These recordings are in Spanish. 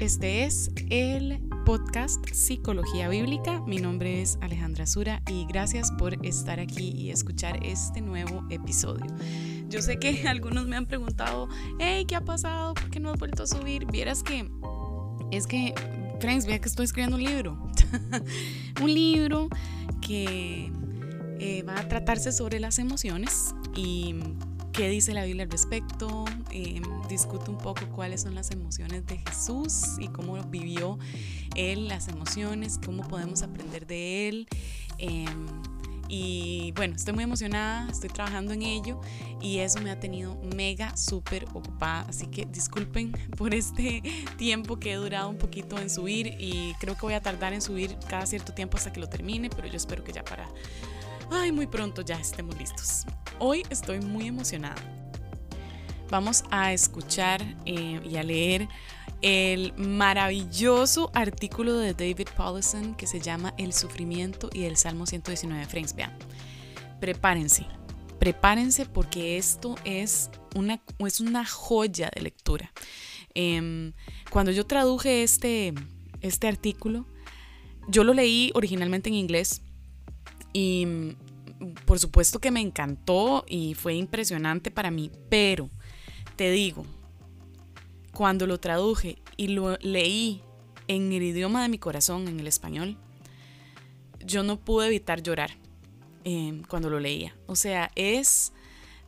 este es el podcast Psicología Bíblica. Mi nombre es Alejandra Sura y gracias por estar aquí y escuchar este nuevo episodio. Yo sé que algunos me han preguntado, hey, ¿qué ha pasado? ¿Por qué no has vuelto a subir? Vieras que es que, friends, vea que estoy escribiendo un libro. un libro que eh, va a tratarse sobre las emociones y qué dice la Biblia al respecto, eh, discuto un poco cuáles son las emociones de Jesús y cómo vivió él las emociones, cómo podemos aprender de él. Em, y bueno, estoy muy emocionada, estoy trabajando en ello y eso me ha tenido mega súper ocupada. Así que disculpen por este tiempo que he durado un poquito en subir y creo que voy a tardar en subir cada cierto tiempo hasta que lo termine, pero yo espero que ya para ay, muy pronto ya estemos listos. Hoy estoy muy emocionada. Vamos a escuchar eh, y a leer el maravilloso artículo de David Paulson que se llama El sufrimiento y el Salmo 119. Friends, vean, prepárense, prepárense porque esto es una, es una joya de lectura. Em, cuando yo traduje este, este artículo, yo lo leí originalmente en inglés y por supuesto que me encantó y fue impresionante para mí, pero te digo, cuando lo traduje y lo leí en el idioma de mi corazón, en el español, yo no pude evitar llorar eh, cuando lo leía. O sea, es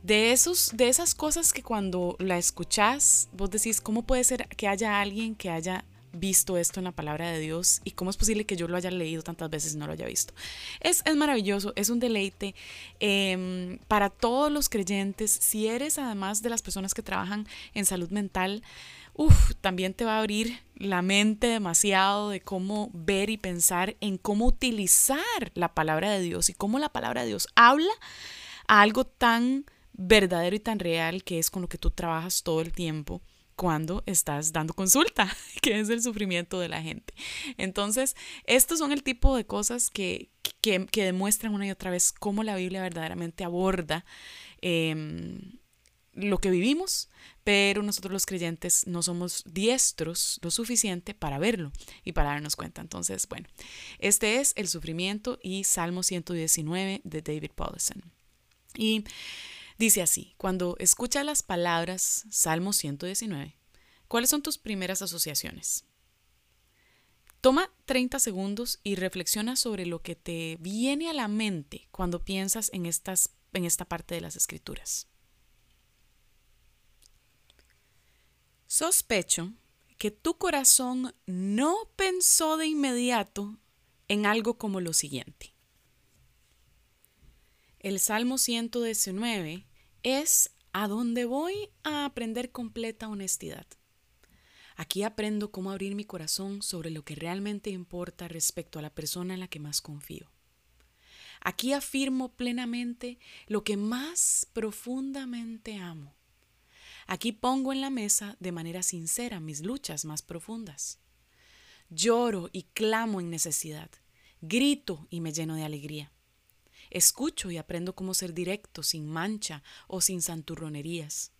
de, esos, de esas cosas que cuando la escuchás, vos decís, ¿cómo puede ser que haya alguien que haya visto esto en la palabra de Dios y cómo es posible que yo lo haya leído tantas veces y no lo haya visto. Es, es maravilloso, es un deleite em, para todos los creyentes. Si eres además de las personas que trabajan en salud mental, uf, también te va a abrir la mente demasiado de cómo ver y pensar en cómo utilizar la palabra de Dios y cómo la palabra de Dios habla a algo tan verdadero y tan real que es con lo que tú trabajas todo el tiempo cuando estás dando consulta, que es el sufrimiento de la gente. Entonces, estos son el tipo de cosas que, que, demuestran una y otra vez cómo la Biblia verdaderamente aborda em, lo que vivimos, pero nosotros los creyentes no somos diestros lo suficiente para verlo y para darnos cuenta. Entonces, bueno, este es el sufrimiento y Salmo 119 de David Paulson. Y Dice así, cuando escuchas las palabras Salmo 119, ¿cuáles son tus primeras asociaciones? Toma 30 segundos y reflexiona sobre lo que te viene a la mente cuando piensas en, estas, en esta parte de las escrituras. Sospecho que tu corazón no pensó de inmediato en algo como lo siguiente. El Salmo 119 es a donde voy a aprender completa honestidad. Aquí aprendo cómo abrir mi corazón sobre lo que realmente importa respecto a la persona en la que más confío. Aquí afirmo plenamente lo que más profundamente amo. Aquí pongo en la mesa de manera sincera mis luchas más profundas. Lloro y clamo en necesidad, grito y me lleno de alegría. Escucho y aprendo cómo ser directo, sin mancha o sin santurronerías.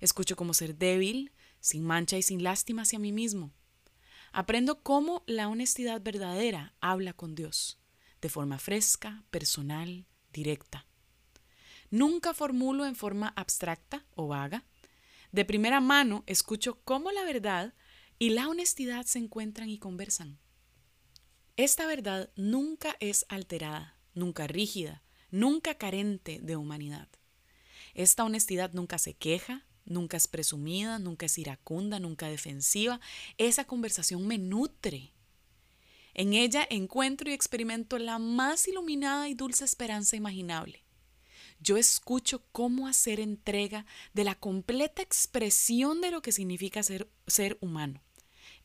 Escucho cómo ser débil, sin mancha y sin lástima hacia mí mismo. Aprendo cómo la honestidad verdadera habla con Dios, de forma fresca, personal, directa. Nunca formulo en forma abstracta o vaga. De primera mano escucho cómo la verdad y la honestidad se encuentran y conversan. Esta verdad nunca es alterada, nunca rígida, nunca carente de humanidad. Esta honestidad nunca se queja, nunca es presumida, nunca es iracunda, nunca defensiva. Esa conversación me nutre. En ella encuentro y experimento la más iluminada y dulce esperanza imaginable. Yo escucho cómo hacer entrega de la completa expresión de lo que significa ser, ser humano,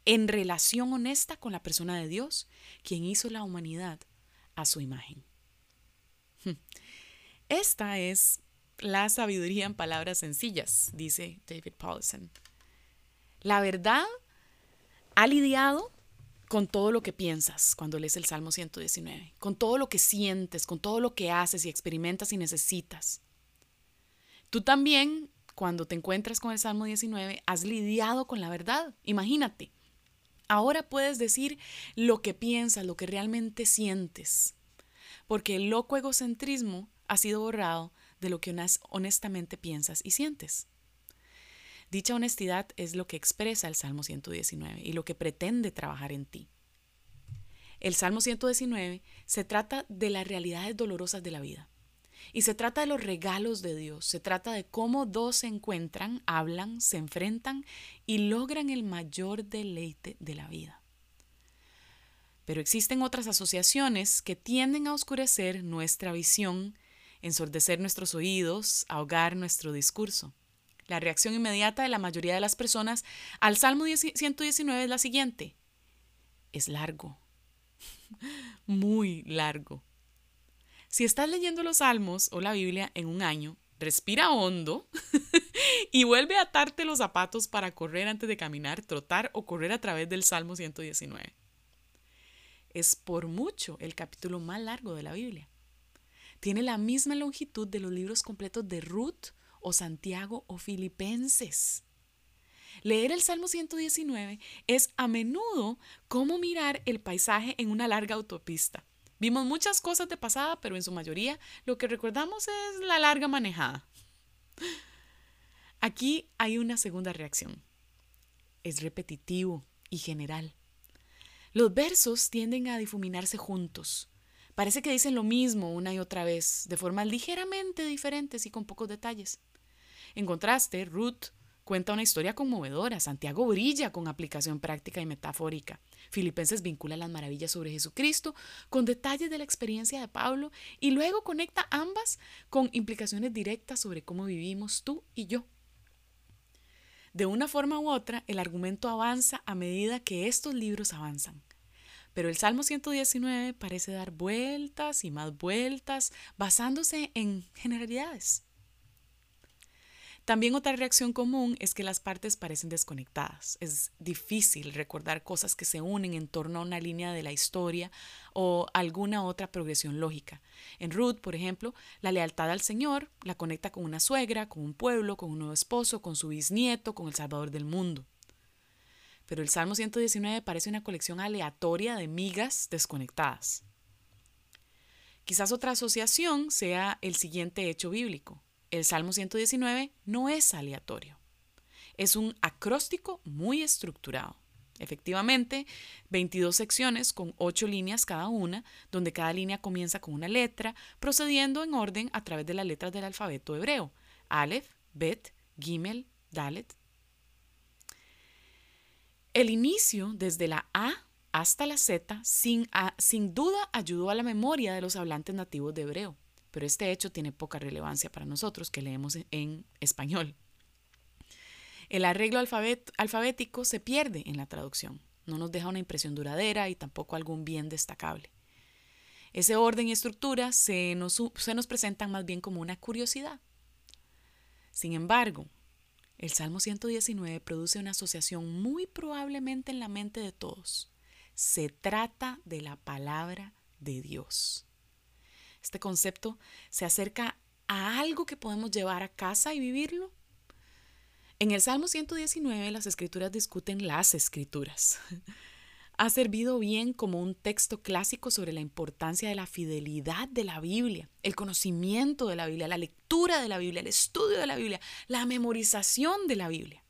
en relación honesta con la persona de Dios, quien hizo la humanidad a su imagen. Esta es la sabiduría en palabras sencillas, dice David Paulson. La verdad ha lidiado con todo lo que piensas cuando lees el Salmo 119, con todo lo que sientes, con todo lo que haces y experimentas y necesitas. Tú también, cuando te encuentras con el Salmo 19, has lidiado con la verdad. Imagínate, Ahora puedes decir lo que piensas, lo que realmente sientes, porque el loco egocentrismo ha sido borrado de lo que honestamente piensas y sientes. Dicha honestidad es lo que expresa el Salmo 119 y lo que pretende trabajar en ti. El Salmo 119 se trata de las realidades dolorosas de la vida. Y se trata de los regalos de Dios, se trata de cómo dos se encuentran, hablan, se enfrentan y logran el mayor deleite de la vida. Pero existen otras asociaciones que tienden a oscurecer nuestra visión, ensordecer nuestros oídos, ahogar nuestro discurso. La reacción inmediata de la mayoría de las personas al Salmo 119 es la siguiente. Es largo muy largo. Si estás leyendo los Salmos o la Biblia en un año, respira hondo y vuelve a atarte los zapatos para correr antes de caminar, trotar o correr a través del Salmo 119. Es por mucho el capítulo más largo de la Biblia. Tiene la misma longitud de los libros completos de Ruth o Santiago o Filipenses. Leer el Salmo 119 es a menudo como mirar el paisaje en una larga autopista. Vimos muchas cosas de pasada, pero en su mayoría lo que recordamos es la larga manejada. Aquí hay una segunda reacción. Es repetitivo y general. Los versos tienden a difuminarse juntos. Parece que dicen lo mismo una y otra vez, de formas ligeramente diferentes y con pocos detalles. En contraste, Ruth Cuenta una historia conmovedora. Santiago brilla con aplicación práctica y metafórica. Filipenses vincula las maravillas sobre Jesucristo con detalles de la experiencia de Pablo y luego conecta ambas con implicaciones directas sobre cómo vivimos tú y yo. De una forma u otra, el argumento avanza a medida que estos libros avanzan. Pero el Salmo 119 parece dar vueltas y más vueltas basándose en generalidades. También otra reacción común es que las partes parecen desconectadas. Es difícil recordar cosas que se unen en torno a una línea de la historia o alguna otra progresión lógica. En Ruth, por ejemplo, la lealtad al Señor la conecta con una suegra, con un pueblo, con un nuevo esposo, con su bisnieto, con el Salvador del mundo. Pero el Salmo 119 parece una colección aleatoria de migas desconectadas. Quizás otra asociación sea el siguiente hecho bíblico. El Salmo 119 no es aleatorio. Es un acróstico muy estructurado. Efectivamente, 22 secciones con 8 líneas cada una, donde cada línea comienza con una letra, procediendo en orden a través de las letras del alfabeto hebreo. Aleph, Bet, Gimel, Dalet. El inicio desde la A hasta la Z sin, sin duda ayudó a la memoria de los hablantes nativos de hebreo pero este hecho tiene poca relevancia para nosotros que leemos en español. El arreglo alfabético se pierde en la traducción, no nos deja una impresión duradera y tampoco algún bien destacable. Ese orden y estructura se nos, se nos presentan más bien como una curiosidad. Sin embargo, el Salmo 119 produce una asociación muy probablemente en la mente de todos. Se trata de la palabra de Dios. Este concepto se acerca a algo que podemos llevar a casa y vivirlo. En el Salmo 119 las escrituras discuten las escrituras. ha servido bien como un texto clásico sobre la importancia de la fidelidad de la Biblia, el conocimiento de la Biblia, la lectura de la Biblia, el estudio de la Biblia, la memorización de la Biblia.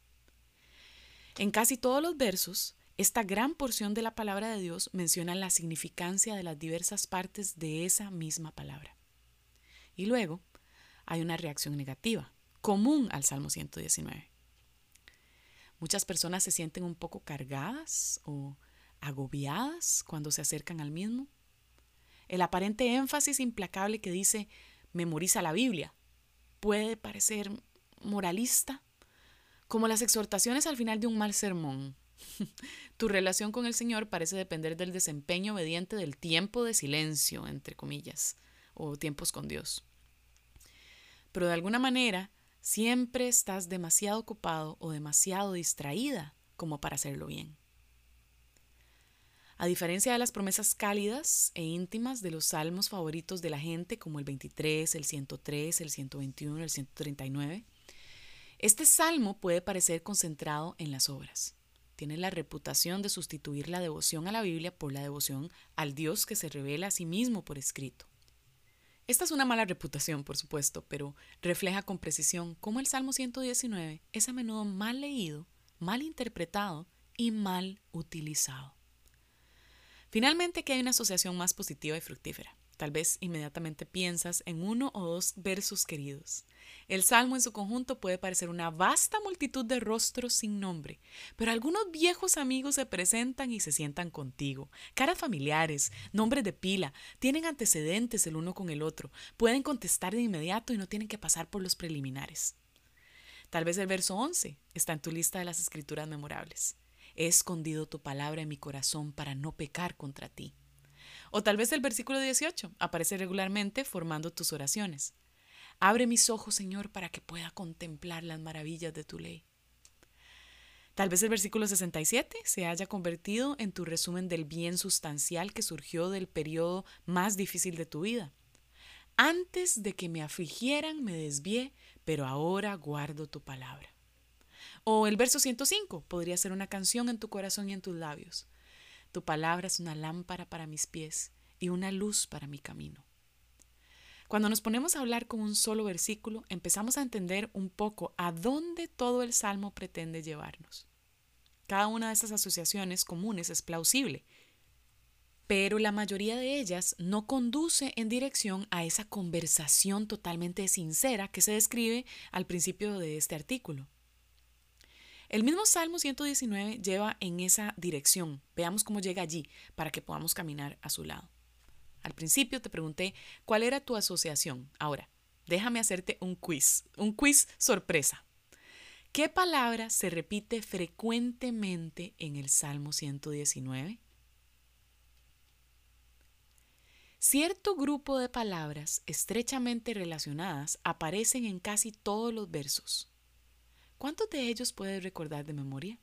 En casi todos los versos esta gran porción de la palabra de Dios menciona la significancia de las diversas partes de esa misma palabra. Y luego hay una reacción negativa, común al Salmo 119. Muchas personas se sienten un poco cargadas o agobiadas cuando se acercan al mismo. El aparente énfasis implacable que dice memoriza la Biblia puede parecer moralista, como las exhortaciones al final de un mal sermón tu relación con el Señor parece depender del desempeño obediente del tiempo de silencio, entre comillas, o tiempos con Dios. Pero de alguna manera, siempre estás demasiado ocupado o demasiado distraída como para hacerlo bien. A diferencia de las promesas cálidas e íntimas de los salmos favoritos de la gente, como el 23, el 103, el 121, el 139, este salmo puede parecer concentrado en las obras tiene la reputación de sustituir la devoción a la Biblia por la devoción al Dios que se revela a sí mismo por escrito. Esta es una mala reputación, por supuesto, pero refleja con precisión cómo el Salmo 119 es a menudo mal leído, mal interpretado y mal utilizado. Finalmente, que hay una asociación más positiva y fructífera. Tal vez inmediatamente piensas en uno o dos versos queridos. El salmo en su conjunto puede parecer una vasta multitud de rostros sin nombre, pero algunos viejos amigos se presentan y se sientan contigo. Caras familiares, nombres de pila, tienen antecedentes el uno con el otro, pueden contestar de inmediato y no tienen que pasar por los preliminares. Tal vez el verso 11 está en tu lista de las escrituras memorables. He escondido tu palabra en mi corazón para no pecar contra ti. O tal vez el versículo 18 aparece regularmente formando tus oraciones. Abre mis ojos, Señor, para que pueda contemplar las maravillas de tu ley. Tal vez el versículo 67 se haya convertido en tu resumen del bien sustancial que surgió del periodo más difícil de tu vida. Antes de que me afligieran me desvié, pero ahora guardo tu palabra. O el verso 105 podría ser una canción en tu corazón y en tus labios. Tu palabra es una lámpara para mis pies y una luz para mi camino. Cuando nos ponemos a hablar con un solo versículo, empezamos a entender un poco a dónde todo el salmo pretende llevarnos. Cada una de esas asociaciones comunes es plausible, pero la mayoría de ellas no conduce en dirección a esa conversación totalmente sincera que se describe al principio de este artículo. El mismo Salmo 119 lleva en esa dirección. Veamos cómo llega allí para que podamos caminar a su lado. Al principio te pregunté cuál era tu asociación. Ahora, déjame hacerte un quiz, un quiz sorpresa. ¿Qué palabra se repite frecuentemente en el Salmo 119? Cierto grupo de palabras estrechamente relacionadas aparecen en casi todos los versos. ¿Cuántos de ellos puedes recordar de memoria?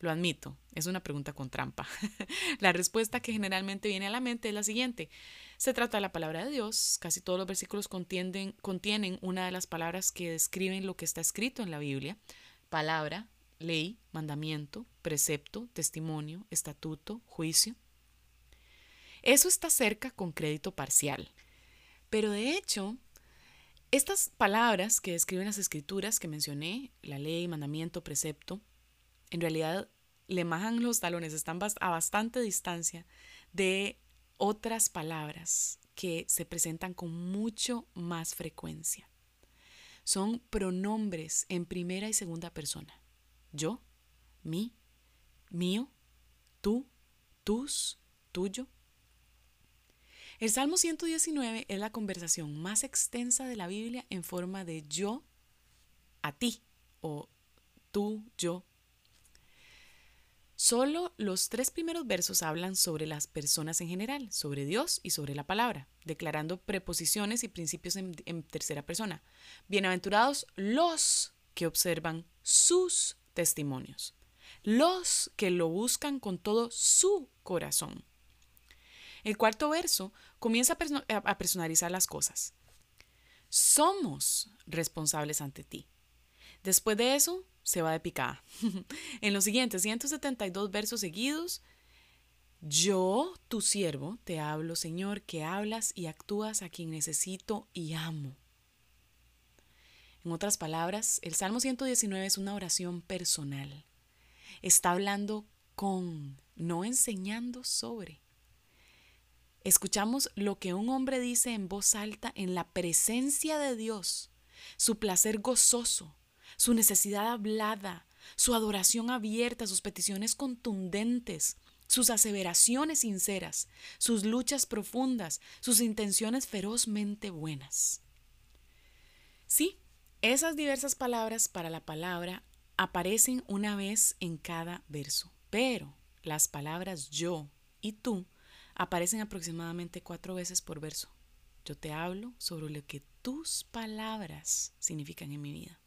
Lo admito, es una pregunta con trampa. la respuesta que generalmente viene a la mente es la siguiente. Se trata de la palabra de Dios. Casi todos los versículos contienen, contienen una de las palabras que describen lo que está escrito en la Biblia. Palabra, ley, mandamiento, precepto, testimonio, estatuto, juicio. Eso está cerca con crédito parcial. Pero de hecho, estas palabras que describen las escrituras que mencioné, la ley, mandamiento, precepto, en realidad le majan los talones, están a bastante distancia de otras palabras que se presentan con mucho más frecuencia. Son pronombres en primera y segunda persona. Yo, mí, mío, tú, tus, tuyo. El Salmo 119 es la conversación más extensa de la Biblia en forma de yo a ti o tú, yo. Solo los tres primeros versos hablan sobre las personas en general, sobre Dios y sobre la palabra, declarando preposiciones y principios en, en tercera persona. Bienaventurados los que observan sus testimonios, los que lo buscan con todo su corazón. El cuarto verso comienza a personalizar las cosas. Somos responsables ante ti. Después de eso, se va de picada. en los siguientes 172 versos seguidos, yo, tu siervo, te hablo, Señor, que hablas y actúas a quien necesito y amo. En otras palabras, el Salmo 119 es una oración personal. Está hablando con, no enseñando sobre. Escuchamos lo que un hombre dice en voz alta en la presencia de Dios, su placer gozoso, su necesidad hablada, su adoración abierta, sus peticiones contundentes, sus aseveraciones sinceras, sus luchas profundas, sus intenciones ferozmente buenas. Sí, esas diversas palabras para la palabra aparecen una vez en cada verso, pero las palabras yo y tú aparecen aproximadamente cuatro veces por verso. Yo te hablo sobre lo que tus palabras significan en mi vida.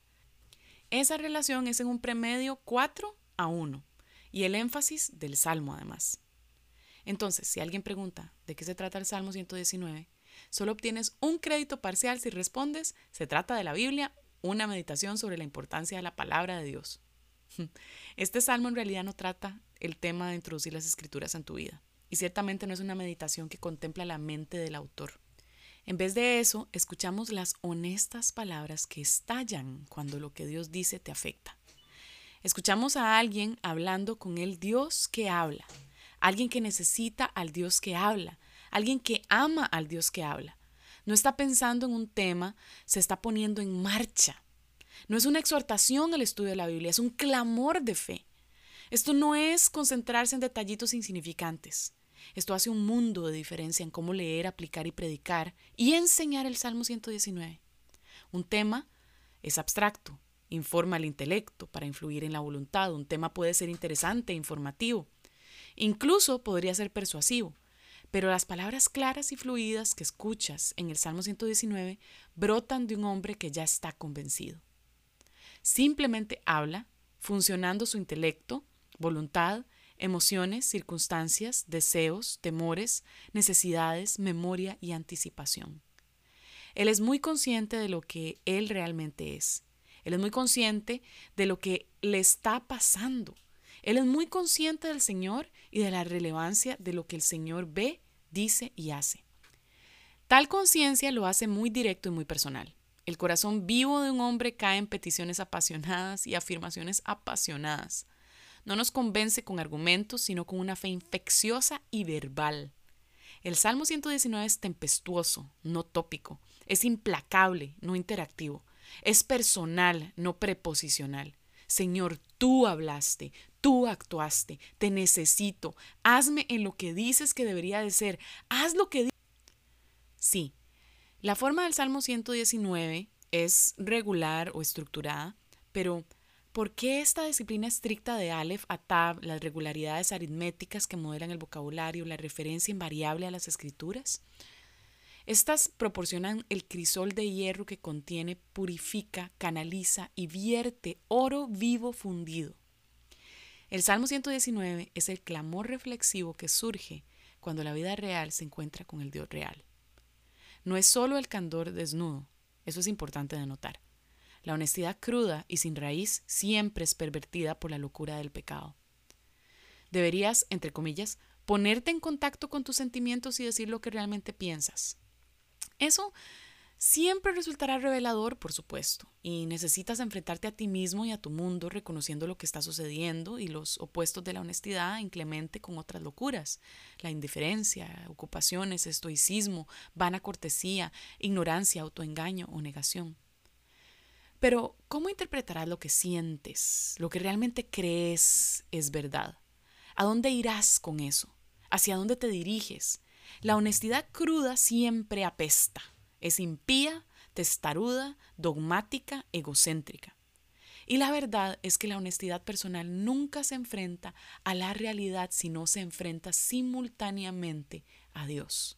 Esa relación es en un premedio 4 a 1 y el énfasis del Salmo además. Entonces, si alguien pregunta de qué se trata el Salmo 119, solo obtienes un crédito parcial si respondes, se trata de la Biblia, una meditación sobre la importancia de la palabra de Dios. Este salmo en realidad no trata el tema de introducir las escrituras en tu vida y ciertamente no es una meditación que contempla la mente del autor. En vez de eso, escuchamos las honestas palabras que estallan cuando lo que Dios dice te afecta. Escuchamos a alguien hablando con el Dios que habla, alguien que necesita al Dios que habla, alguien que ama al Dios que habla. No está pensando en un tema, se está poniendo en marcha. No es una exhortación al estudio de la Biblia, es un clamor de fe. Esto no es concentrarse en detallitos insignificantes. Esto hace un mundo de diferencia en cómo leer, aplicar y predicar y enseñar el Salmo 119. Un tema es abstracto, informa al intelecto para influir en la voluntad. Un tema puede ser interesante, informativo. Incluso podría ser persuasivo. Pero las palabras claras y fluidas que escuchas en el Salmo 119 brotan de un hombre que ya está convencido. Simplemente habla, funcionando su intelecto, voluntad, emociones, circunstancias, deseos, temores, necesidades, memoria y anticipación. Él es muy consciente de lo que él realmente es él es muy consciente de lo que le está pasando. Él es muy consciente del Señor y de la relevancia de lo que el Señor ve, dice y hace. Tal conciencia lo hace muy directo y muy personal. El corazón vivo de un hombre cae en peticiones apasionadas y afirmaciones apasionadas. No nos convence con argumentos, sino con una fe infecciosa y verbal. El Salmo 119 es tempestuoso, no tópico, es implacable, no interactivo. Es personal, no preposicional. Señor, tú hablaste, tú actuaste, te necesito. Hazme en lo que dices que debería de ser. Haz lo que Sí, la forma del Salmo 119 es regular o estructurada, pero ¿por qué esta disciplina estricta de Aleph a las regularidades aritméticas que modelan el vocabulario, la referencia invariable a las escrituras? Estas proporcionan el crisol de hierro que contiene, purifica, canaliza y vierte oro vivo fundido. El Salmo 119 es el clamor reflexivo que surge cuando la vida real se encuentra con el Dios real. No es solo el candor desnudo, eso es importante de notar. La honestidad cruda y sin raíz siempre es pervertida por la locura del pecado. Deberías, entre comillas, ponerte en contacto con tus sentimientos y decir lo que realmente piensas. Eso siempre resultará revelador, por supuesto, y necesitas enfrentarte a ti mismo y a tu mundo reconociendo lo que está sucediendo y los opuestos de la honestidad inclemente con otras locuras, la indiferencia, ocupaciones, estoicismo, vana cortesía, ignorancia, autoengaño o negación. Pero, ¿cómo interpretarás lo que sientes, lo que realmente crees es verdad? ¿A dónde irás con eso? ¿Hacia dónde te diriges? La honestidad cruda siempre apesta. Es impía, testaruda, dogmática, egocéntrica. Y la verdad es que la honestidad personal nunca se enfrenta a la realidad, sino se enfrenta simultáneamente a Dios.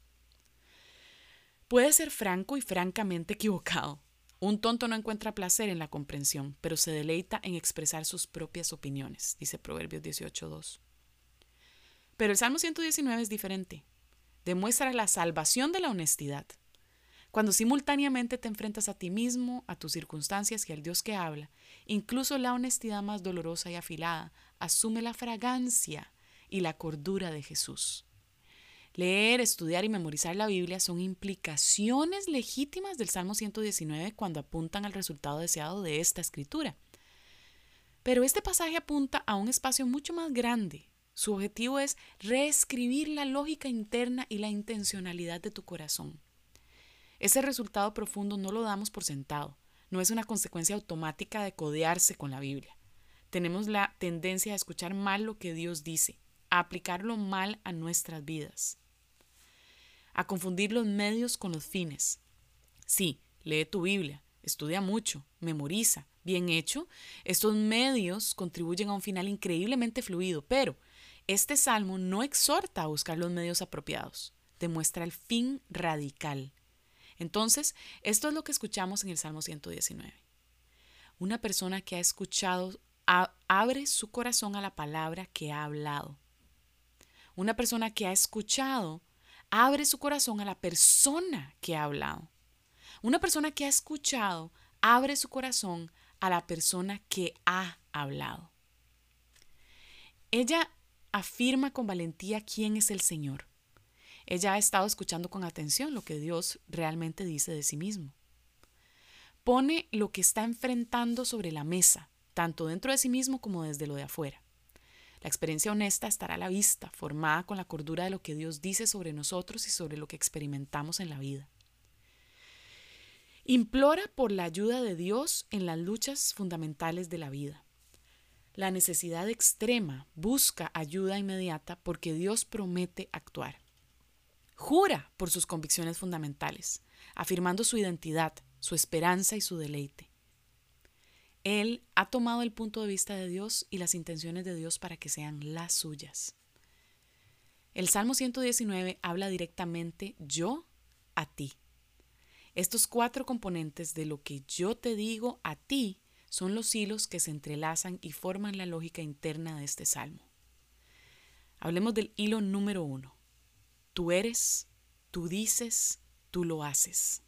Puede ser franco y francamente equivocado. Un tonto no encuentra placer en la comprensión, pero se deleita en expresar sus propias opiniones, dice Proverbios 18.2. Pero el Salmo 119 es diferente demuestra la salvación de la honestidad. Cuando simultáneamente te enfrentas a ti mismo, a tus circunstancias y al Dios que habla, incluso la honestidad más dolorosa y afilada asume la fragancia y la cordura de Jesús. Leer, estudiar y memorizar la Biblia son implicaciones legítimas del Salmo 119 cuando apuntan al resultado deseado de esta escritura. Pero este pasaje apunta a un espacio mucho más grande, su objetivo es reescribir la lógica interna y la intencionalidad de tu corazón. Ese resultado profundo no lo damos por sentado, no es una consecuencia automática de codearse con la Biblia. Tenemos la tendencia a escuchar mal lo que Dios dice, a aplicarlo mal a nuestras vidas, a confundir los medios con los fines. Sí, lee tu Biblia, estudia mucho, memoriza, bien hecho, estos medios contribuyen a un final increíblemente fluido, pero este salmo no exhorta a buscar los medios apropiados, demuestra el fin radical. Entonces, esto es lo que escuchamos en el Salmo 119. Una persona que ha escuchado abre su corazón a la palabra que ha hablado. Una persona que ha escuchado abre su corazón a la persona que ha hablado. Una persona que ha escuchado abre su corazón a la persona que ha hablado. Ella afirma con valentía quién es el Señor. Ella ha estado escuchando con atención lo que Dios realmente dice de sí mismo. Pone lo que está enfrentando sobre la mesa, tanto dentro de sí mismo como desde lo de afuera. La experiencia honesta estará a la vista, formada con la cordura de lo que Dios dice sobre nosotros y sobre lo que experimentamos en la vida. Implora por la ayuda de Dios en las luchas fundamentales de la vida. La necesidad extrema busca ayuda inmediata porque Dios promete actuar. Jura por sus convicciones fundamentales, afirmando su identidad, su esperanza y su deleite. Él ha tomado el punto de vista de Dios y las intenciones de Dios para que sean las suyas. El Salmo 119 habla directamente yo a ti. Estos cuatro componentes de lo que yo te digo a ti son los hilos que se entrelazan y forman la lógica interna de este salmo. Hablemos del hilo número uno. Tú eres, tú dices, tú lo haces.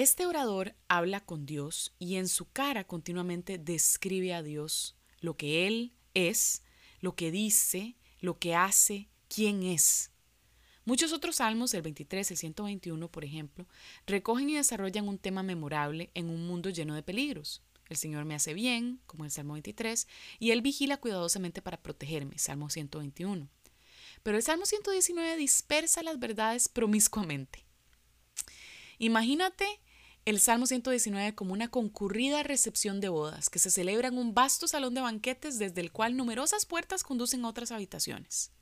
Este orador habla con Dios y en su cara continuamente describe a Dios, lo que Él es, lo que dice, lo que hace, quién es. Muchos otros salmos, el 23, el 121, por ejemplo, recogen y desarrollan un tema memorable en un mundo lleno de peligros. El Señor me hace bien, como el Salmo 23, y Él vigila cuidadosamente para protegerme, Salmo 121. Pero el Salmo 119 dispersa las verdades promiscuamente. Imagínate el Salmo 119 como una concurrida recepción de bodas que se celebra en un vasto salón de banquetes desde el cual numerosas puertas conducen a otras habitaciones.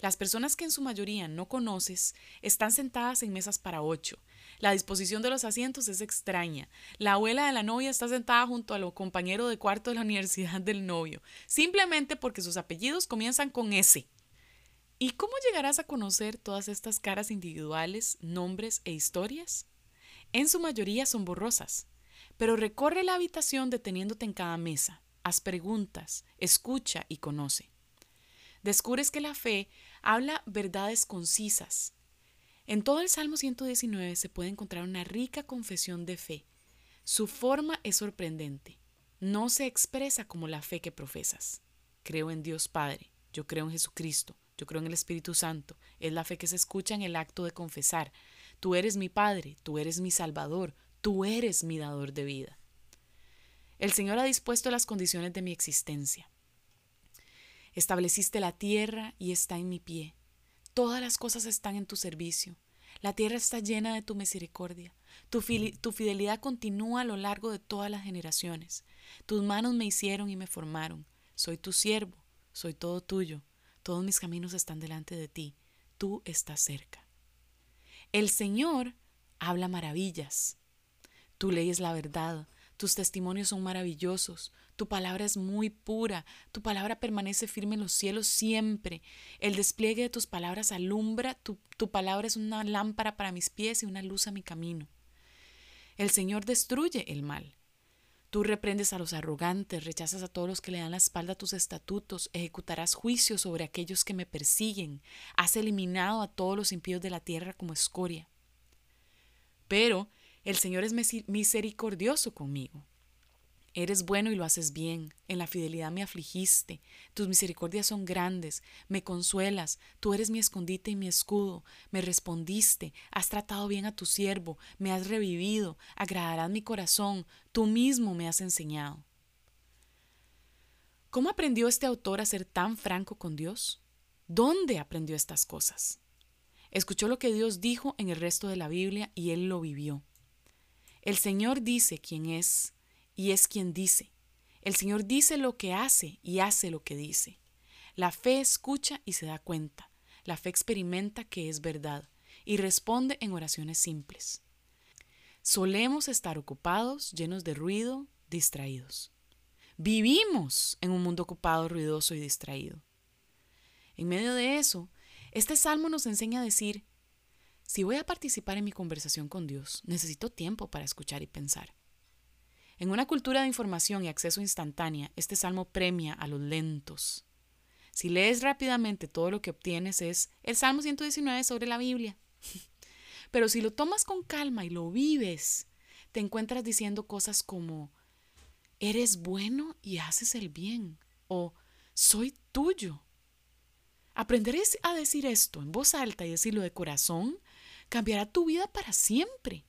Las personas que en su mayoría no conoces están sentadas en mesas para ocho. La disposición de los asientos es extraña. La abuela de la novia está sentada junto a compañero de cuarto de la universidad del novio, simplemente porque sus apellidos comienzan con S. ¿Y cómo llegarás a conocer todas estas caras individuales, nombres e historias? En su mayoría son borrosas, pero recorre la habitación deteniéndote en cada mesa, haz preguntas, escucha y conoce. Descubres que la fe habla verdades concisas. En todo el Salmo 119 se puede encontrar una rica confesión de fe. Su forma es sorprendente. No se expresa como la fe que profesas. Creo en Dios Padre, yo creo en Jesucristo, yo creo en el Espíritu Santo. Es la fe que se escucha en el acto de confesar. Tú eres mi Padre, tú eres mi Salvador, tú eres mi dador de vida. El Señor ha dispuesto las condiciones de mi existencia. Estableciste la tierra y está en mi pie. Todas las cosas están en tu servicio. La tierra está llena de tu misericordia. Tu, fidelidad continúa a lo largo de todas las generaciones. Tus manos me hicieron y me formaron. Soy tu siervo, soy todo tuyo. Todos mis caminos están delante de ti. Tú estás cerca. El Señor habla maravillas. Tu ley es la verdad, tus testimonios son maravillosos, tu palabra es muy pura, tu palabra permanece firme en los cielos siempre. El despliegue de tus palabras alumbra, tu, tu palabra es una lámpara para mis pies y una luz a mi camino. El Señor destruye el mal. Tú reprendes a los arrogantes, rechazas a todos los que le dan la espalda a tus estatutos, ejecutarás juicio sobre aquellos que me persiguen, has eliminado a todos los impíos de la tierra como escoria. Pero el Señor es misericordioso conmigo. Eres bueno y lo haces bien. En la fidelidad me afligiste. Tus misericordias son grandes. Me consuelas. Tú eres mi escondite y mi escudo. Me respondiste. Has tratado bien a tu siervo. Me has revivido. Agradarás mi corazón. Tú mismo me has enseñado. ¿Cómo aprendió este autor a ser tan franco con Dios? ¿Dónde aprendió estas cosas? Escuchó lo que Dios dijo en el resto de la Biblia y él lo vivió. El Señor dice quién es y es quien dice. El Señor dice lo que hace y hace lo que dice. La fe escucha y se da cuenta. La fe experimenta que es verdad y responde en oraciones simples. Solemos estar ocupados, llenos de ruido, distraídos. Vivimos en un mundo ocupado, ruidoso y distraído. En medio de eso, este salmo nos enseña a decir, si voy a participar en mi conversación con Dios, necesito tiempo para escuchar y pensar. En una cultura de información y acceso instantánea, este salmo premia a los lentos. Si lees rápidamente, todo lo que obtienes es el Salmo 119 sobre la Biblia. Pero si lo tomas con calma y lo vives, te encuentras diciendo cosas como, eres bueno y haces el bien, o soy tuyo. Aprender a decir esto en voz alta y decirlo de corazón cambiará tu vida para siempre.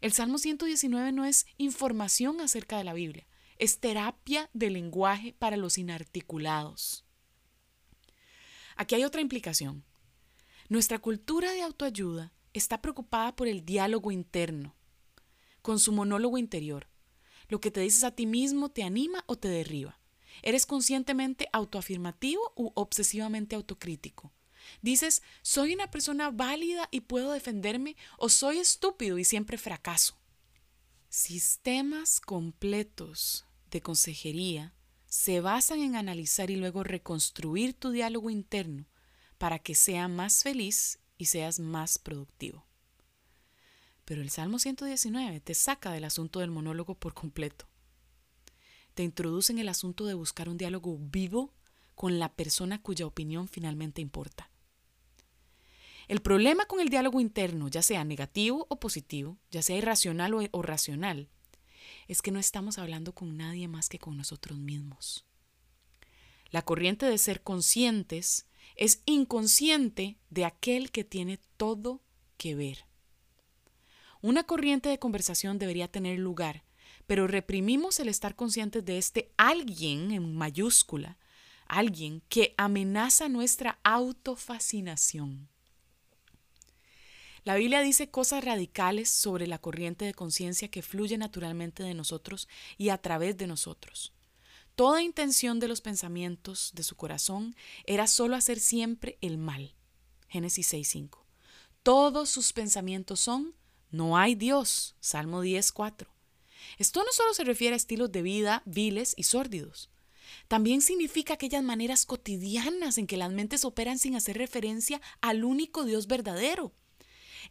El Salmo 119 no es información acerca de la Biblia, es terapia de lenguaje para los inarticulados. Aquí hay otra implicación. Nuestra cultura de autoayuda está preocupada por el diálogo interno, con su monólogo interior. Lo que te dices a ti mismo te anima o te derriba. ¿Eres conscientemente autoafirmativo u obsesivamente autocrítico? Dices, soy una persona válida y puedo defenderme o soy estúpido y siempre fracaso. Sistemas completos de consejería se basan en analizar y luego reconstruir tu diálogo interno para que sea más feliz y seas más productivo. Pero el Salmo 119 te saca del asunto del monólogo por completo. Te introduce en el asunto de buscar un diálogo vivo con la persona cuya opinión finalmente importa. El problema con el diálogo interno, ya sea negativo o positivo, ya sea irracional o, racional, es que no estamos hablando con nadie más que con nosotros mismos. La corriente de ser conscientes es inconsciente de aquel que tiene todo que ver. Una corriente de conversación debería tener lugar, pero reprimimos el estar conscientes de este alguien en mayúscula, alguien que amenaza nuestra autofascinación. La Biblia dice cosas radicales sobre la corriente de conciencia que fluye naturalmente de nosotros y a través de nosotros. Toda intención de los pensamientos de su corazón era solo hacer siempre el mal. Génesis 6.5. Todos sus pensamientos son, no hay Dios. Salmo 10.4. Esto no solo se refiere a estilos de vida viles y sórdidos. También significa aquellas maneras cotidianas en que las mentes operan sin hacer referencia al único Dios verdadero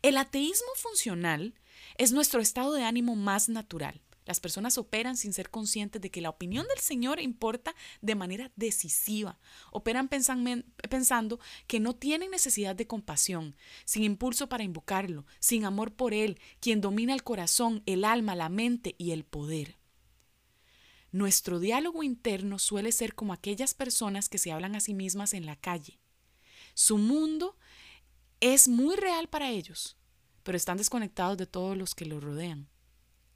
el ateísmo funcional es nuestro estado de ánimo más natural. Las personas operan sin ser conscientes de que la opinión del Señor importa de manera decisiva. Operan pensando que no tienen necesidad de compasión, sin impulso para invocarlo, sin amor por Él, quien domina el corazón, el alma, la mente y el poder. Nuestro diálogo interno suele ser como aquellas personas que se hablan a sí mismas en la calle. Su mundo es muy real para ellos, pero están desconectados de todos los que los rodean.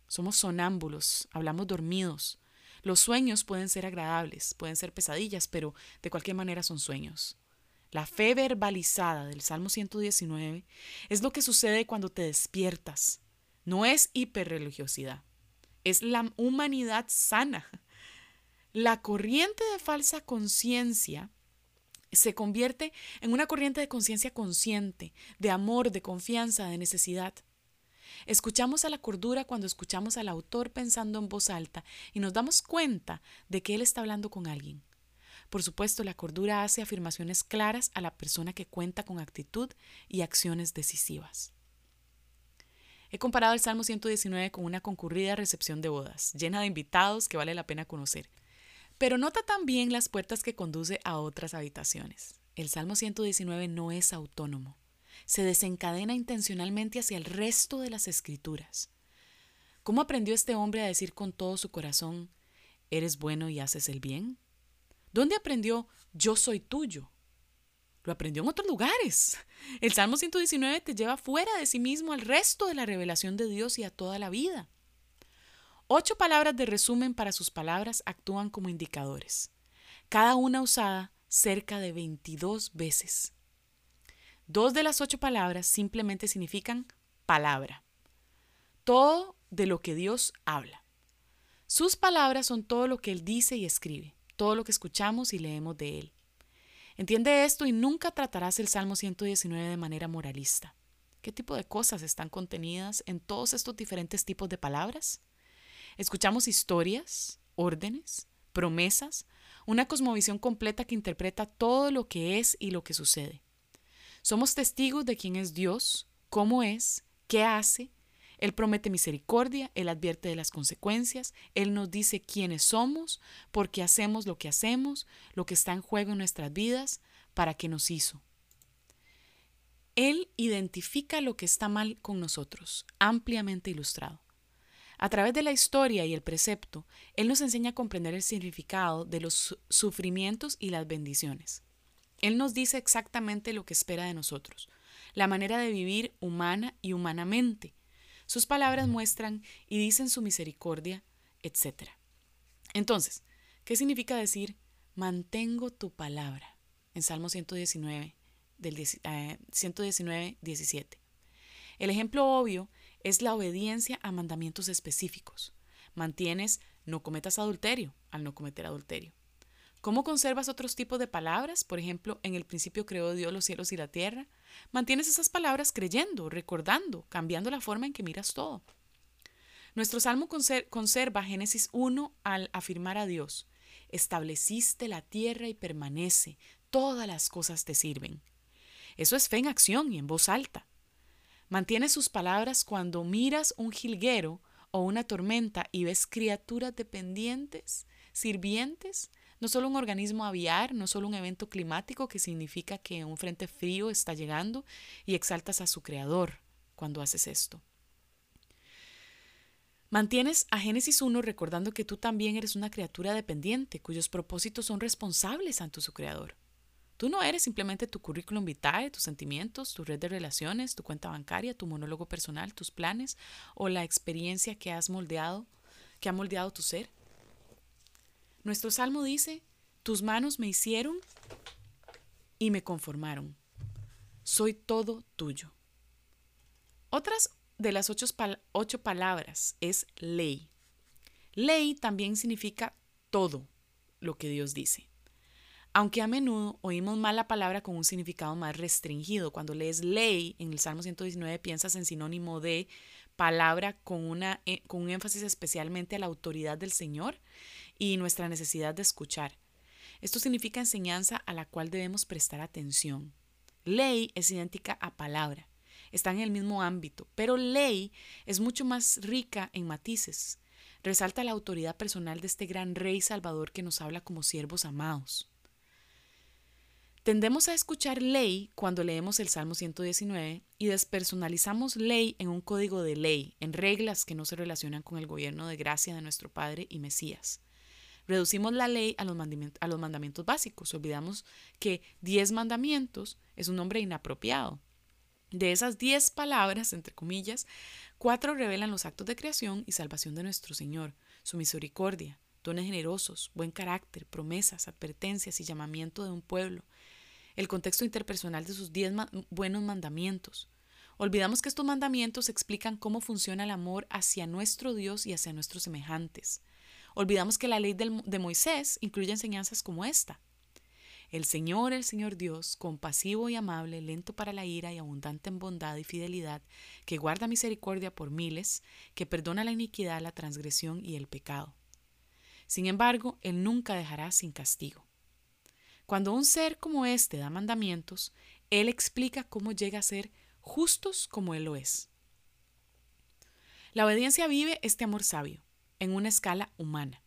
Somos sonámbulos, hablamos dormidos. Los sueños pueden ser agradables, pueden ser pesadillas, pero de cualquier manera son sueños. La fe verbalizada del Salmo 119 es lo que sucede cuando te despiertas. No es hiperreligiosidad, es la humanidad sana. La corriente de falsa conciencia se convierte en una corriente de conciencia consciente, de amor, de confianza, de necesidad. Escuchamos a la cordura cuando escuchamos al autor pensando en voz alta y nos damos cuenta de que él está hablando con alguien. Por supuesto, la cordura hace afirmaciones claras a la persona que cuenta con actitud y acciones decisivas. He comparado el Salmo 119 con una concurrida recepción de bodas, llena de invitados que vale la pena conocer. Pero nota también las puertas que conduce a otras habitaciones. El Salmo 119 no es autónomo. Se desencadena intencionalmente hacia el resto de las escrituras. ¿Cómo aprendió este hombre a decir con todo su corazón, eres bueno y haces el bien? ¿Dónde aprendió, yo soy tuyo? Lo aprendió en otros lugares. El Salmo 119 te lleva fuera de sí mismo al resto de la revelación de Dios y a toda la vida. Ocho palabras de resumen para sus palabras actúan como indicadores, cada una usada cerca de 22 veces. Dos de las ocho palabras simplemente significan palabra, todo de lo que Dios habla. Sus palabras son todo lo que Él dice y escribe, todo lo que escuchamos y leemos de Él. Entiende esto y nunca tratarás el Salmo 119 de manera moralista. ¿Qué tipo de cosas están contenidas en todos estos diferentes tipos de palabras? Escuchamos historias, órdenes, promesas, una cosmovisión completa que interpreta todo lo que es y lo que sucede. Somos testigos de quién es Dios, cómo es, qué hace. Él promete misericordia, Él advierte de las consecuencias, Él nos dice quiénes somos, por qué hacemos lo que hacemos, lo que está en juego en nuestras vidas, para qué nos hizo. Él identifica lo que está mal con nosotros, ampliamente ilustrado. A través de la historia y el precepto, Él nos enseña a comprender el significado de los sufrimientos y las bendiciones. Él nos dice exactamente lo que espera de nosotros, la manera de vivir humana y humanamente. Sus palabras muestran y dicen su misericordia, etc. Entonces, ¿qué significa decir mantengo tu palabra? En Salmo 119, del, 119 17. Eh, el ejemplo obvio es la obediencia a mandamientos específicos. Mantienes no cometas adulterio al no cometer adulterio. ¿Cómo conservas otros tipos de palabras? Por ejemplo, en el principio creó Dios los cielos y la tierra. Mantienes esas palabras creyendo, recordando, cambiando la forma en que miras todo. Nuestro salmo conserva Génesis 1 al afirmar a Dios, estableciste la tierra y permanece, todas las cosas te sirven. Eso es fe en acción y en voz alta. Mantienes sus palabras cuando miras un jilguero o una tormenta y ves criaturas dependientes, sirvientes, no solo un organismo aviar, no solo un evento climático que significa que un frente frío está llegando y exaltas a su creador cuando haces esto. Mantienes a Génesis 1 recordando que tú también eres una criatura dependiente cuyos propósitos son responsables ante su creador. Tú no eres simplemente tu currículum vitae, tus sentimientos, tu red de relaciones, tu cuenta bancaria, tu monólogo personal, tus planes o la experiencia que has moldeado, que ha moldeado tu ser. Nuestro salmo dice, tus manos me hicieron y me conformaron. Soy todo tuyo. Otras de las ocho, ocho palabras es ley. Ley también significa todo lo que Dios dice. Aunque a menudo oímos mal la palabra con un significado más restringido. Cuando lees ley en el Salmo 119 piensas en sinónimo de palabra con, una, eh, con un énfasis especialmente a la autoridad del Señor y nuestra necesidad de escuchar. Esto significa enseñanza a la cual debemos prestar atención. Ley es idéntica a palabra, está en el mismo ámbito, pero ley es mucho más rica en matices. Resalta la autoridad personal de este gran Rey Salvador que nos habla como siervos amados. Tendemos a escuchar ley cuando leemos el Salmo 119 y despersonalizamos ley en un código de ley, en reglas que no se relacionan con el gobierno de gracia de nuestro Padre y Mesías. Reducimos la ley a los, mandamientos, básicos. Olvidamos que diez mandamientos es un nombre inapropiado. De esas diez palabras, entre comillas, cuatro revelan los actos de creación y salvación de nuestro Señor, su misericordia, dones generosos, buen carácter, promesas, advertencias y llamamiento de un pueblo, el contexto interpersonal de sus diez buenos mandamientos. Olvidamos que estos mandamientos explican cómo funciona el amor hacia nuestro Dios y hacia nuestros semejantes. Olvidamos que la ley de Moisés incluye enseñanzas como esta. El Señor, el Señor Dios, compasivo y amable, lento para la ira y abundante en bondad y fidelidad, que guarda misericordia por miles, que perdona la iniquidad, la transgresión y el pecado. Sin embargo, Él nunca dejará sin castigo. Cuando un ser como este da mandamientos, Él explica cómo llega a ser justos como Él lo es. La obediencia vive este amor sabio, en una escala humana.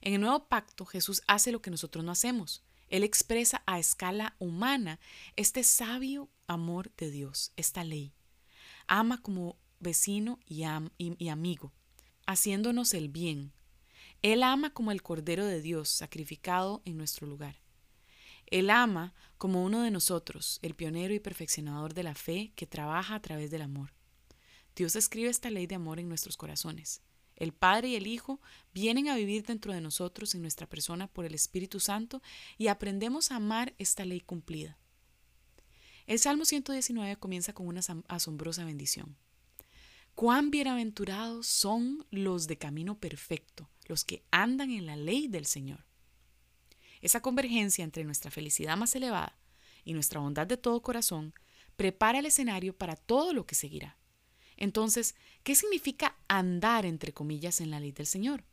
En el nuevo pacto Jesús hace lo que nosotros no hacemos. Él expresa a escala humana este sabio amor de Dios, esta ley. Ama como vecino y, y amigo, haciéndonos el bien. Él ama como el Cordero de Dios sacrificado en nuestro lugar. Él ama como uno de nosotros, el pionero y perfeccionador de la fe que trabaja a través del amor. Dios escribe esta ley de amor en nuestros corazones. El Padre y el Hijo vienen a vivir dentro de nosotros en nuestra persona por el Espíritu Santo y aprendemos a amar esta ley cumplida. El Salmo 119 comienza con una asombrosa bendición. Cuán bienaventurados son los de camino perfecto, los que andan en la ley del Señor. Esa convergencia entre nuestra felicidad más elevada y nuestra bondad de todo corazón prepara el escenario para todo lo que seguirá. Entonces, ¿qué significa andar, entre comillas, en la ley del Señor?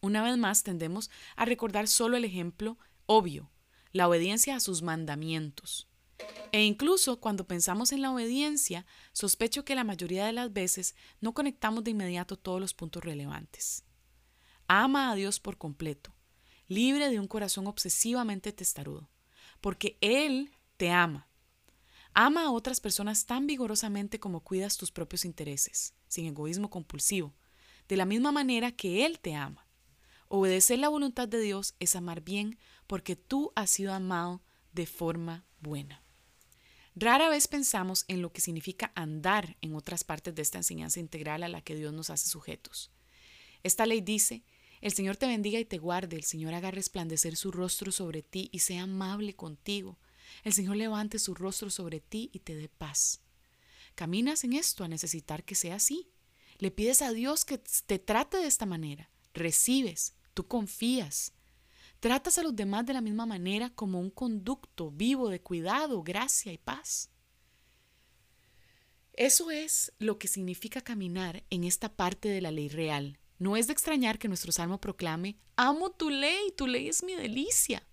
Una vez más tendemos a recordar solo el ejemplo obvio, la obediencia a sus mandamientos. E incluso cuando pensamos en la obediencia, sospecho que la mayoría de las veces no conectamos de inmediato todos los puntos relevantes. Ama a Dios por completo, libre de un corazón obsesivamente testarudo, porque Él te ama. Ama a otras personas tan vigorosamente como cuidas tus propios intereses, sin egoísmo compulsivo, de la misma manera que Él te ama. Obedecer la voluntad de Dios es amar bien porque tú has sido amado de forma buena. Rara vez pensamos en lo que significa andar en otras partes de esta enseñanza integral a la que Dios nos hace sujetos. Esta ley dice, el Señor te bendiga y te guarde, el Señor haga resplandecer su rostro sobre ti y sea amable contigo, el Señor levante su rostro sobre ti y te dé paz. Caminas en esto a necesitar que sea así. Le pides a Dios que te trate de esta manera. Recibes, tú confías, Tratas a los demás de la misma manera como un conducto vivo de cuidado, gracia y paz. Eso es lo que significa caminar en esta parte de la ley real. No es de extrañar que nuestro salmo proclame, amo tu ley, tu ley es mi delicia.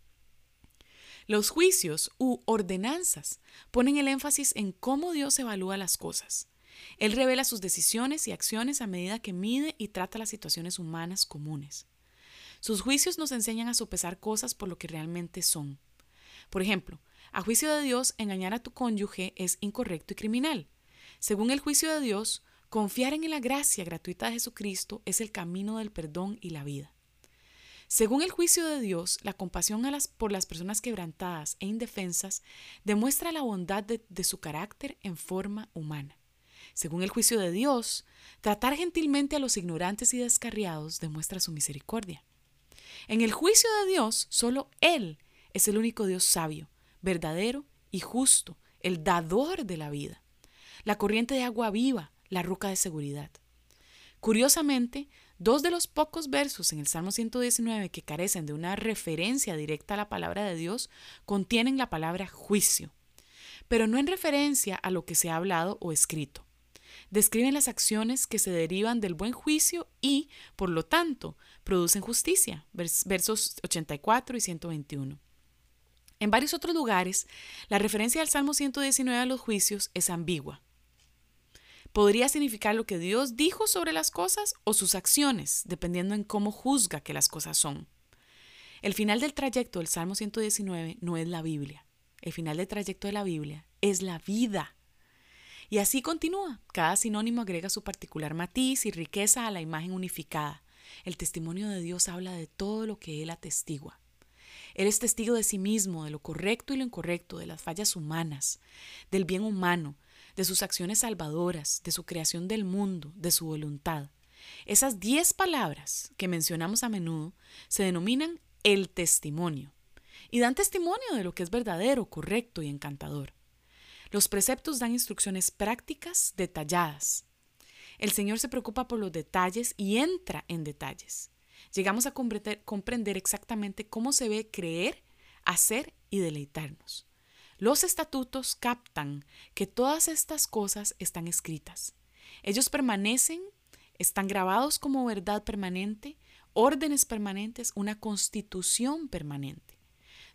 Los juicios u ordenanzas ponen el énfasis en cómo Dios evalúa las cosas. Él revela sus decisiones y acciones a medida que mide y trata las situaciones humanas comunes. Sus juicios nos enseñan a sopesar cosas por lo que realmente son. Por ejemplo, a juicio de Dios, engañar a tu cónyuge es incorrecto y criminal. Según el juicio de Dios, confiar en la gracia gratuita de Jesucristo es el camino del perdón y la vida. Según el juicio de Dios, la compasión por las personas quebrantadas e indefensas demuestra la bondad de su carácter en forma humana. Según el juicio de Dios, tratar gentilmente a los ignorantes y descarriados demuestra su misericordia. En el juicio de Dios, solo Él es el único Dios sabio, verdadero y justo, el dador de la vida, la corriente de agua viva, la roca de seguridad. Curiosamente, dos de los pocos versos en el Salmo 119 que carecen de una referencia directa a la palabra de Dios contienen la palabra juicio, pero no en referencia a lo que se ha hablado o escrito describen las acciones que se derivan del buen juicio y, por lo tanto, producen justicia, versos 84 y 121. En varios otros lugares, la referencia al Salmo 119 a los juicios es ambigua. Podría significar lo que Dios dijo sobre las cosas o sus acciones, dependiendo en cómo juzga que las cosas son. El final del trayecto del Salmo 119 no es la Biblia. El final del trayecto de la Biblia es la vida. Y así continúa. Cada sinónimo agrega su particular matiz y riqueza a la imagen unificada. El testimonio de Dios habla de todo lo que Él atestigua. Él es testigo de sí mismo, de lo correcto y lo incorrecto, de las fallas humanas, del bien humano, de sus acciones salvadoras, de su creación del mundo, de su voluntad. Esas diez palabras que mencionamos a menudo se denominan el testimonio y dan testimonio de lo que es verdadero, correcto y encantador. Los preceptos dan instrucciones prácticas detalladas. El Señor se preocupa por los detalles y entra en detalles. Llegamos a comprender exactamente cómo se ve creer, hacer y deleitarnos. Los estatutos captan que todas estas cosas están escritas. Ellos permanecen, están grabados como verdad permanente, órdenes permanentes, una constitución permanente.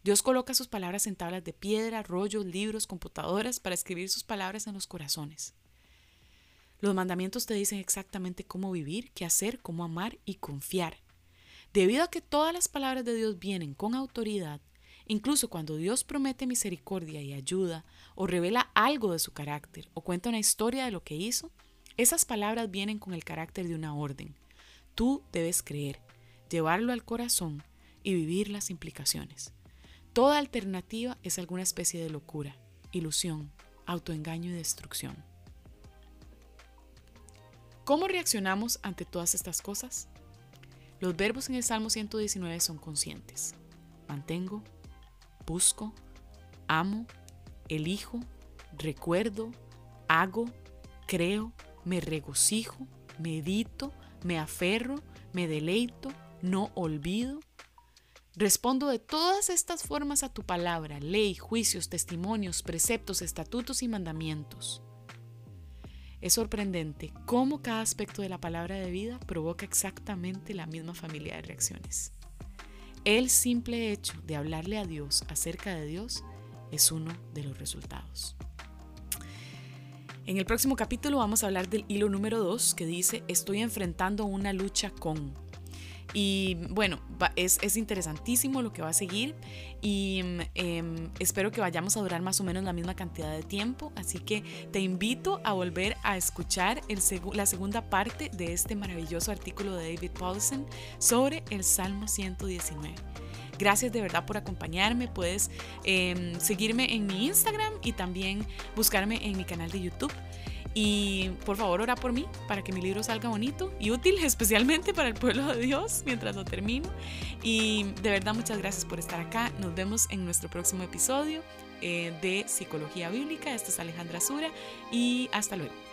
Dios coloca sus palabras en tablas de piedra, rollos, libros, computadoras para escribir sus palabras en los corazones. Los mandamientos te dicen exactamente cómo vivir, qué hacer, cómo amar y confiar. Debido a que todas las palabras de Dios vienen con autoridad, incluso cuando Dios promete misericordia y ayuda, o revela algo de su carácter, o cuenta una historia de lo que hizo, esas palabras vienen con el carácter de una orden. Tú debes creer, llevarlo al corazón y vivir las implicaciones. Toda alternativa es alguna especie de locura, ilusión, autoengaño y destrucción. ¿Cómo reaccionamos ante todas estas cosas? Los verbos en el Salmo 119 son conscientes. Mantengo, busco, amo, elijo, recuerdo, hago, creo, me regocijo, medito, me aferro, me deleito, no olvido, Respondo de todas estas formas a tu palabra, ley, juicios, testimonios, preceptos, estatutos y mandamientos. Es sorprendente cómo cada aspecto de la palabra de vida provoca exactamente la misma familia de reacciones. El simple hecho de hablarle a Dios acerca de Dios es uno de los resultados. En el próximo capítulo vamos a hablar del hilo número 2 que dice estoy enfrentando una lucha con Y bueno, es, interesantísimo lo que va a seguir y em, espero que vayamos a durar más o menos la misma cantidad de tiempo. Así que te invito a volver a escuchar el la segunda parte de este maravilloso artículo de David Paulson sobre el Salmo 119. Gracias de verdad por acompañarme. Puedes em, seguirme en mi Instagram y también buscarme en mi canal de YouTube. Y por favor, ora por mí para que mi libro salga bonito y útil, especialmente para el pueblo de Dios mientras lo termino. Y de verdad, muchas gracias por estar acá. Nos vemos en nuestro próximo episodio eh, de Psicología Bíblica. Esto es Alejandra Sura y hasta luego.